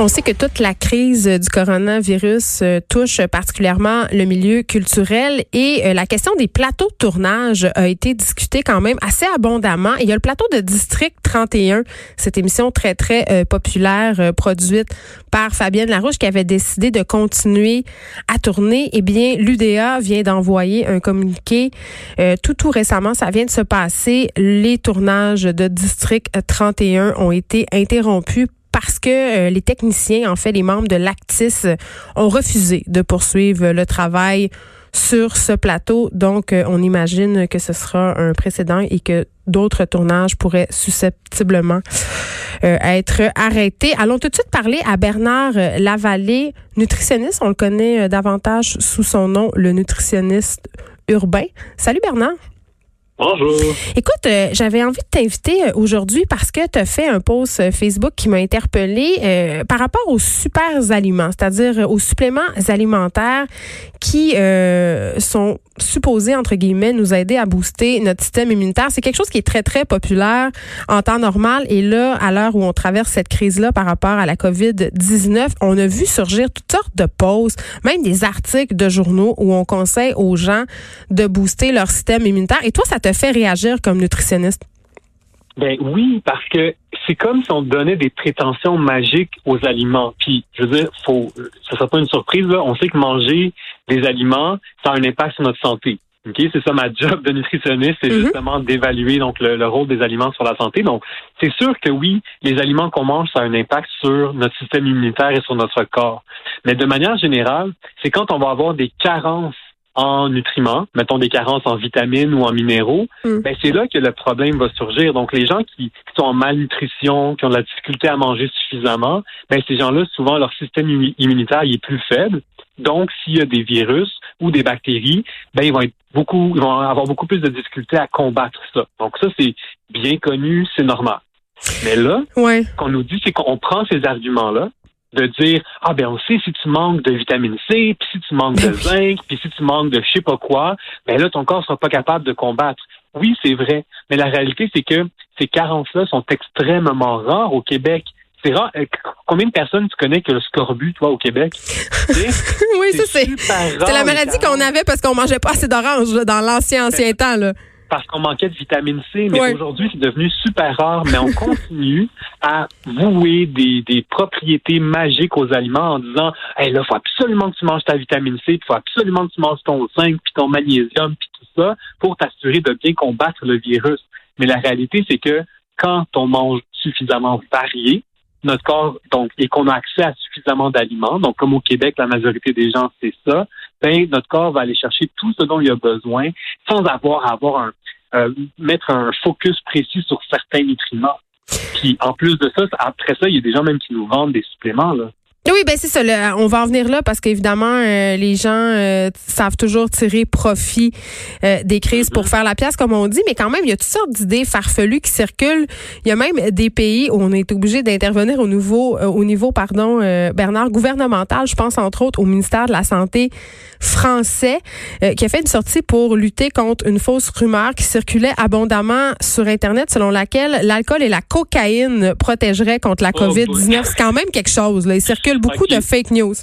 On sait que toute la crise du coronavirus euh, touche particulièrement le milieu culturel et euh, la question des plateaux de tournage a été discutée quand même assez abondamment. il y a le plateau de District 31, cette émission très très euh, populaire produite par Fabienne Larouche qui avait décidé de continuer à tourner. Eh bien, l'UDA vient d'envoyer un communiqué tout tout récemment, ça vient de se passer. Les tournages de District 31 ont été interrompus parce que euh, les techniciens, en fait, les membres de l'Actis euh, ont refusé de poursuivre le travail sur ce plateau. Donc, euh, on imagine que ce sera un précédent et que d'autres tournages pourraient susceptiblement être arrêtés. Allons tout de suite parler à Bernard Lavallée, nutritionniste. On le connaît davantage sous son nom, le nutritionniste urbain. Salut Bernard. Bonjour. Écoute, euh, j'avais envie de t'inviter euh, aujourd'hui parce que tu as fait un post euh, Facebook qui m'a interpellé par rapport aux super aliments, c'est-à-dire aux suppléments alimentaires qui sont supposés, entre guillemets, nous aider à booster notre système immunitaire. C'est quelque chose qui est très, très populaire en temps normal. Et là, à l'heure où on traverse cette crise-là par rapport à la COVID-19, on a vu surgir toutes sortes de posts, même des articles de journaux où on conseille aux gens de booster leur système immunitaire. Et toi, ça te fait réagir comme nutritionniste? Ben oui, parce que c'est comme si on donnait des prétentions magiques aux aliments. Puis, je veux dire, faut, ça sera pas une surprise, là. On sait que manger des aliments, ça a un impact sur notre santé. OK? C'est ça ma job de nutritionniste, c'est mm-hmm. justement d'évaluer donc le, rôle des aliments sur la santé. Donc, c'est sûr que oui, les aliments qu'on mange, ça a un impact sur notre système immunitaire et sur notre corps. Mais de manière générale, c'est quand on va avoir des carences en nutriments, mettons des carences en vitamines ou en minéraux, mm. ben c'est là que le problème va surgir. Donc les gens qui, sont en malnutrition, qui ont de la difficulté à manger suffisamment, ben ces gens-là souvent leur système immunitaire est plus faible. Donc s'il y a des virus ou des bactéries, ben ils vont être beaucoup, ils vont avoir beaucoup plus de difficultés à combattre ça. Donc ça c'est bien connu, c'est normal. Mais là, ouais. ce qu'on nous dit, c'est qu'on prend ces arguments-là, de dire ah ben on sait si tu manques de vitamine C, puis si tu manques de zinc, puis si tu manques de je sais pas quoi, ben là ton corps sera pas capable de combattre. Oui, c'est vrai, mais la réalité c'est que ces carences-là sont extrêmement rares au Québec. C'est rare. Euh, combien de personnes tu connais que le scorbut, toi, au Québec? oui, ça c'est. C'est la maladie qu'on avait parce qu'on mangeait pas assez d'oranges dans l'ancien ancien temps. Là parce qu'on manquait de vitamine C, mais aujourd'hui, c'est devenu super rare. Mais on continue à vouer des, des, propriétés magiques aux aliments en disant, hey, là, faut absolument que tu manges ta vitamine C, il faut absolument que tu manges ton zinc, puis ton magnésium, puis tout ça, pour t'assurer de bien combattre le virus. Mais la réalité, c'est que quand on mange suffisamment varié, notre corps, donc, et qu'on a accès à suffisamment d'aliments, donc comme au Québec, la majorité des gens, c'est ça, ben, notre corps va aller chercher tout ce dont il a besoin sans avoir à avoir un, euh, mettre un focus précis sur certains nutriments. Puis en plus de ça, après ça, il y a des gens même qui nous vendent des suppléments. Là. Oui, ben c'est ça. on va en venir là parce qu'évidemment, euh, les gens euh, savent toujours tirer profit euh, des crises pour mm-hmm. faire la pièce, comme on dit, mais quand même, il y a toutes sortes d'idées farfelues qui circulent. Il y a même des pays où on est obligé d'intervenir au niveau, au niveau, pardon, Bernard, gouvernemental. Je pense entre autres au ministère de la Santé français qui a fait une sortie pour lutter contre une fausse rumeur qui circulait abondamment sur Internet selon laquelle l'alcool et la cocaïne protégeraient contre la oh COVID-19. C'est quand même quelque chose. Là. Il circule beaucoup de fake news.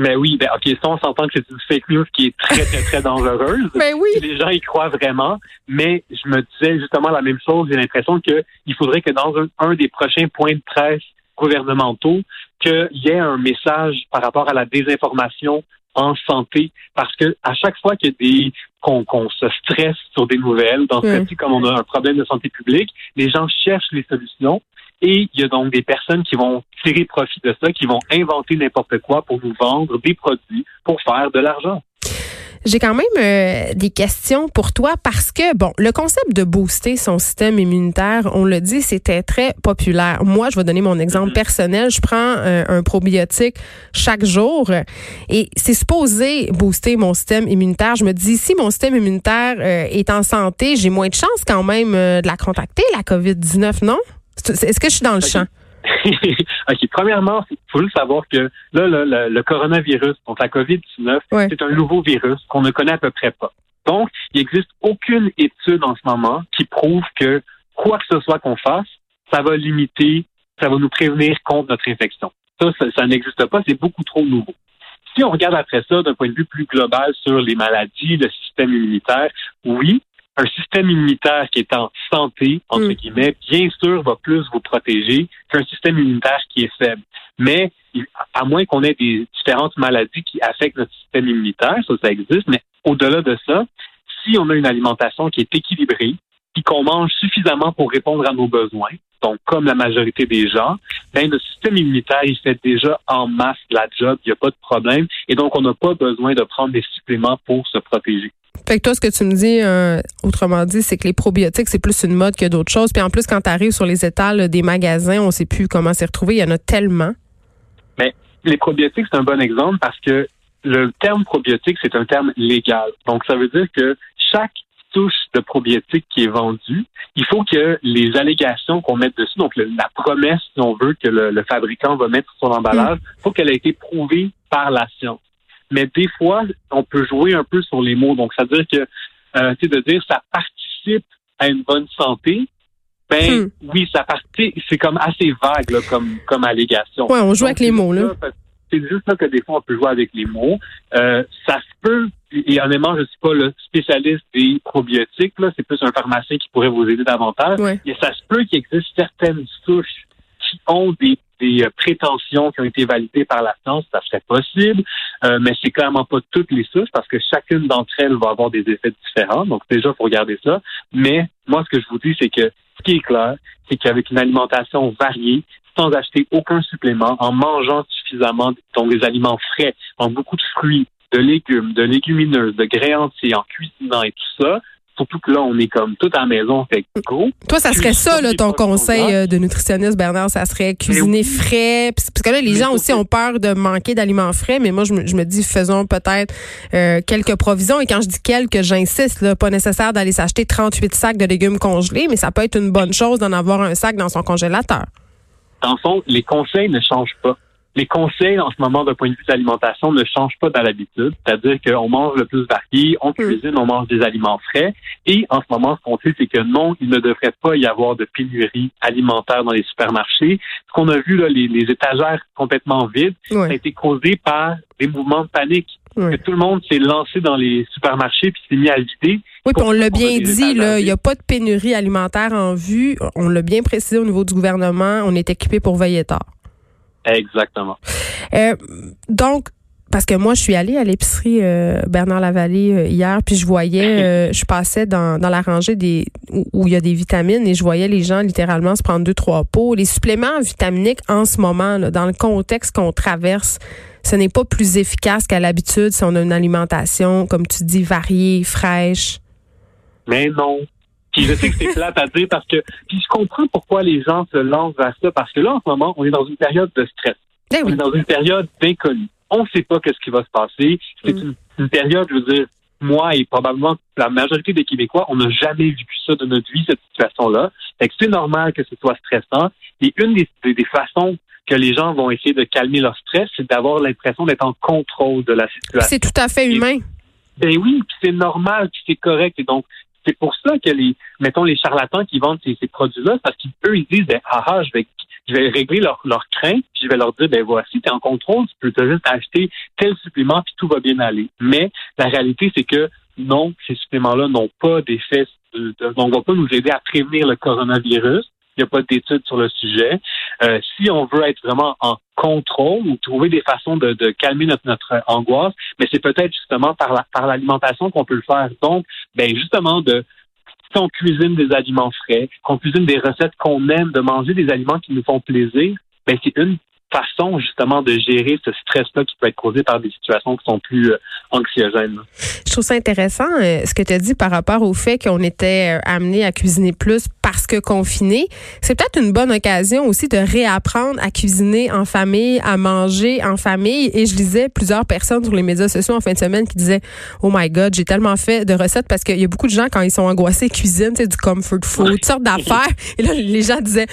Mais oui, ben ok, ça on s'entend que c'est une fake news qui est très très très dangereuse. mais ben oui. Les gens y croient vraiment, mais je me disais justement la même chose. J'ai l'impression qu'il faudrait que dans un, des prochains points de presse gouvernementaux, qu'il y ait un message par rapport à la désinformation en santé, parce que à chaque fois qu'il y a des qu'on se stresse sur des nouvelles, dans ce cas-ci, comme on a un problème de santé publique, les gens cherchent les solutions et il y a donc des personnes qui vont tirer profit de ça, qui vont inventer n'importe quoi pour nous vendre des produits pour faire de l'argent. J'ai quand même euh, des questions pour toi parce que, bon, le concept de booster son système immunitaire, on le dit, c'était très populaire. Moi, je vais donner mon exemple mm-hmm. personnel. Je prends euh, un probiotique chaque jour et c'est supposé booster mon système immunitaire. Je me dis, si mon système immunitaire euh, est en santé, j'ai moins de chances quand même de la contacter, la COVID-19, non? Est-ce que je suis dans le champ? OK. Premièrement, il faut juste savoir que là, le, coronavirus, donc la COVID-19, c'est un nouveau virus qu'on ne connaît à peu près pas. Donc, il n'existe aucune étude en ce moment qui prouve que quoi que ce soit qu'on fasse, ça va limiter, ça va nous prévenir contre notre infection. Ça, ça, n'existe pas, c'est beaucoup trop nouveau. Si on regarde après ça d'un point de vue plus global sur les maladies, le système immunitaire, oui, un système immunitaire qui est en santé, entre mm. guillemets, bien sûr, va plus vous protéger qu'un système immunitaire qui est faible. Mais à moins qu'on ait des différentes maladies qui affectent notre système immunitaire, ça, ça existe, mais au-delà de ça, si on a une alimentation qui est équilibrée, puis qu'on mange suffisamment pour répondre à nos besoins, donc comme la majorité des gens, ben notre système immunitaire il fait déjà en masse la job, il n'y a pas de problème, et donc on n'a pas besoin de prendre des suppléments pour se protéger. Fait que toi, ce que tu me dis, euh, autrement dit, c'est que les probiotiques, c'est plus une mode que d'autres choses. Puis en plus, quand tu arrives sur les étals des magasins, on ne sait plus comment s'y retrouver. Il y en a tellement. Mais les probiotiques, c'est un bon exemple parce que le terme probiotique, c'est un terme légal. Donc, ça veut dire que chaque touche de probiotique qui est vendue, il faut que les allégations qu'on mette dessus, donc la promesse, si on veut, que le, fabricant va mettre sur son emballage, il mm. faut qu'elle ait été prouvée par la science. Mais des fois, on peut jouer un peu sur les mots. Donc, ça veut dire que, euh, tu sais, de dire ça participe à une bonne santé, ben hmm. oui, ça participe. C'est comme assez vague là, comme comme allégation. Ouais, on joue avec les mots là. C'est juste ça que des fois on peut jouer avec les mots. Euh, ça se peut. Et honnêtement, je suis pas le spécialiste des probiotiques là. C'est plus un pharmacien qui pourrait vous aider davantage. Ouais. Et ça se peut qu'il existe certaines souches qui ont des des euh, prétentions qui ont été validées par la science, ça serait possible, euh, mais c'est clairement pas toutes les souches parce que chacune d'entre elles va avoir des effets différents. Donc déjà, faut regarder ça. Mais moi, ce que je vous dis, c'est que ce qui est clair, c'est qu'avec une alimentation variée, sans acheter aucun supplément, en mangeant suffisamment donc des aliments frais, en beaucoup de fruits, de légumes, de légumineuses, de grains entiers, en cuisinant et tout ça, Surtout que là, on est comme tout à la maison, fait go. Toi, ça serait ça, là, ton conseil euh, de nutritionniste, Bernard, ça serait cuisiner frais. Parce que là, les gens aussi ont peur de manquer d'aliments frais, mais moi, je me, dis, faisons peut-être euh, quelques provisions. Et quand je dis quelques, j'insiste, là, pas nécessaire d'aller s'acheter 38 sacs de légumes congelés, mais ça peut être une bonne chose d'en avoir un sac dans son congélateur. Dans le fond, les conseils ne changent pas les conseils en ce moment d'un point de vue d'alimentation ne changent pas dans l'habitude. C'est-à-dire qu'on mange le plus varié, on mm. cuisine, on mange des aliments frais. Et en ce moment, ce qu'on sait, c'est que non, il ne devrait pas y avoir de pénurie alimentaire dans les supermarchés. Ce qu'on a vu, là, les, étagères complètement vides, ça a été causé par des mouvements de panique. Que tout le monde s'est lancé dans les supermarchés puis s'est mis à vider. Oui, puis on l'a bien dit, là, il n'y a pas de pénurie alimentaire en vue. On l'a bien précisé au niveau du gouvernement. On est équipé pour veiller tard. Exactement. Euh, donc, parce que moi, je suis allée à l'épicerie euh, Bernard Lavallée euh, hier, puis je voyais, je passais dans, dans la rangée des où, il y a des vitamines et je voyais les gens littéralement se prendre deux trois pots. Les suppléments vitaminiques en ce moment, dans le contexte qu'on traverse, ce n'est pas plus efficace qu'à l'habitude si on a une alimentation, comme tu dis, variée, fraîche. Mais non, puis je sais que c'est plate à dire parce que puis je comprends pourquoi les gens se lancent vers ça parce que là en ce moment on est dans une période de stress. Ben on est dans une période d'inconnu. On ne sait pas ce qui va se passer. C'est mm. une, période, je veux dire, moi et probablement la majorité des Québécois, on n'a jamais vécu ça de notre vie cette situation-là. Fait que c'est normal que ce soit stressant. Et une des, des, façons que les gens vont essayer de calmer leur stress, c'est d'avoir l'impression d'être en contrôle de la situation. C'est tout à fait humain. ben oui, c'est normal, puis c'est correct. Et donc, c'est pour ça que les, mettons, les charlatans qui vendent ces, produits-là, parce qu'eux, ils disent, ben, ah, ah, je vais, régler leur, leur crainte, puis je vais leur dire, ben, voici, tu es en contrôle, tu peux juste acheter tel supplément, puis tout va bien aller. Mais la réalité, c'est que non, ces suppléments-là n'ont pas d'effet, de, de, ne vont pas nous aider à prévenir le coronavirus. Il n'y a pas d'études sur le sujet. Euh, si on veut être vraiment en contrôle ou trouver des façons de, calmer notre, angoisse, mais c'est peut-être justement par la, par l'alimentation qu'on peut le faire. Donc, ben justement de si on cuisine des aliments frais, qu'on cuisine des recettes qu'on aime, de manger des aliments qui nous font plaisir, ben c'est une façon justement de gérer ce stress-là qui peut être causé par des situations qui sont plus euh, anxiogènes. Je trouve ça intéressant euh, ce que tu as dit par rapport au fait qu'on était amené à cuisiner plus parce que confiné. C'est peut-être une bonne occasion aussi de réapprendre à cuisiner en famille, à manger en famille. Et je lisais plusieurs personnes sur les médias sociaux en fin de semaine qui disaient Oh my God, j'ai tellement fait de recettes parce qu'il y a beaucoup de gens quand ils sont angoissés cuisinent, c'est du comfort food, toutes sortes d'affaires. Et là, les gens disaient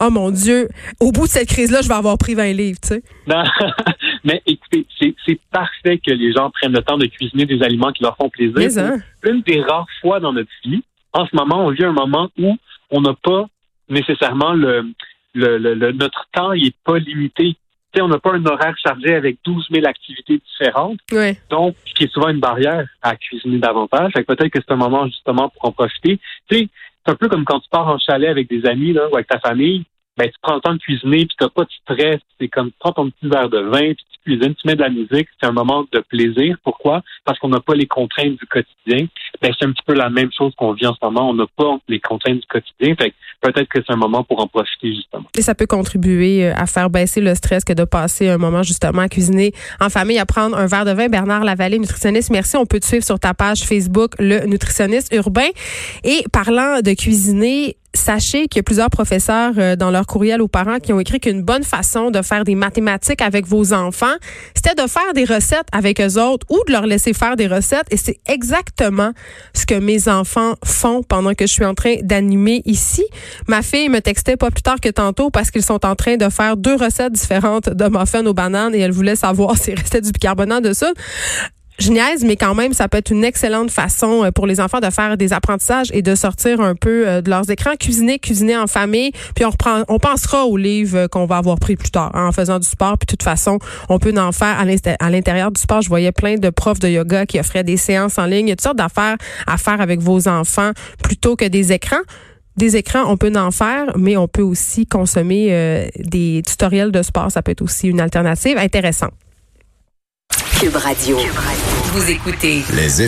Oh mon Dieu, au bout de cette crise-là, je vais avoir pris un livre, tu sais. Non. Mais écoutez, c'est parfait que les gens prennent le temps de cuisiner des aliments qui leur font plaisir. Hein? Une des rares fois dans notre vie, en ce moment, on vit un moment où on n'a pas nécessairement le, le, le, notre temps il est pas limité. on n'a pas un horaire chargé avec 12 000 activités différentes. Donc, ce qui est souvent une barrière à cuisiner davantage. peut-être que c'est un moment justement pour en profiter. Tu sais, c'est un peu comme quand tu pars en chalet avec des amis là, ou avec ta famille ben, tu prends le temps de cuisiner, puis tu n'as pas de stress. C'est comme tu prends ton petit verre de vin, puis cuisines, tu mets de la musique. C'est un moment de plaisir. Pourquoi? Parce qu'on n'a pas les contraintes du quotidien. Ben, c'est un petit peu la même chose qu'on vit en ce moment. On n'a pas les contraintes du quotidien. Fait peut-être que c'est un moment pour en profiter, justement. Et ça peut contribuer euh, à faire baisser le stress que de passer un moment, justement, à cuisiner en famille, à prendre un verre de vin. Bernard Lavallée, nutritionniste, merci. On peut te suivre sur ta page Facebook, le nutritionniste urbain. Et parlant de cuisiner, sachez qu'il y a plusieurs professeurs euh, dans leur courriel aux parents qui ont écrit qu'une bonne façon de faire des mathématiques avec vos enfants, c'était de faire des recettes avec eux autres ou de leur laisser faire des recettes. Et c'est exactement ce que mes enfants font pendant que je suis en train d'animer ici. Ma fille me textait pas plus tard que tantôt parce qu'ils sont en train de faire deux recettes différentes de muffins aux bananes et elle voulait savoir s'il restait du bicarbonate de soude je mais quand même, ça peut être une excellente façon euh, pour les enfants de faire des apprentissages et de sortir un peu euh, de leurs écrans, cuisiner, cuisiner en famille, puis on reprend, on pensera aux livres euh, qu'on va avoir pris plus tard hein, en faisant du sport. Puis de toute façon, on peut en faire à l'intérieur du sport. Je voyais plein de profs de yoga qui offraient des séances en ligne. Il y a toutes sortes d'affaires à faire avec vos enfants plutôt que des écrans des écrans, on peut en faire, mais on peut aussi consommer des tutoriels de sport. Ça peut être aussi une alternative intéressante. Cube Radio. Vous écoutez les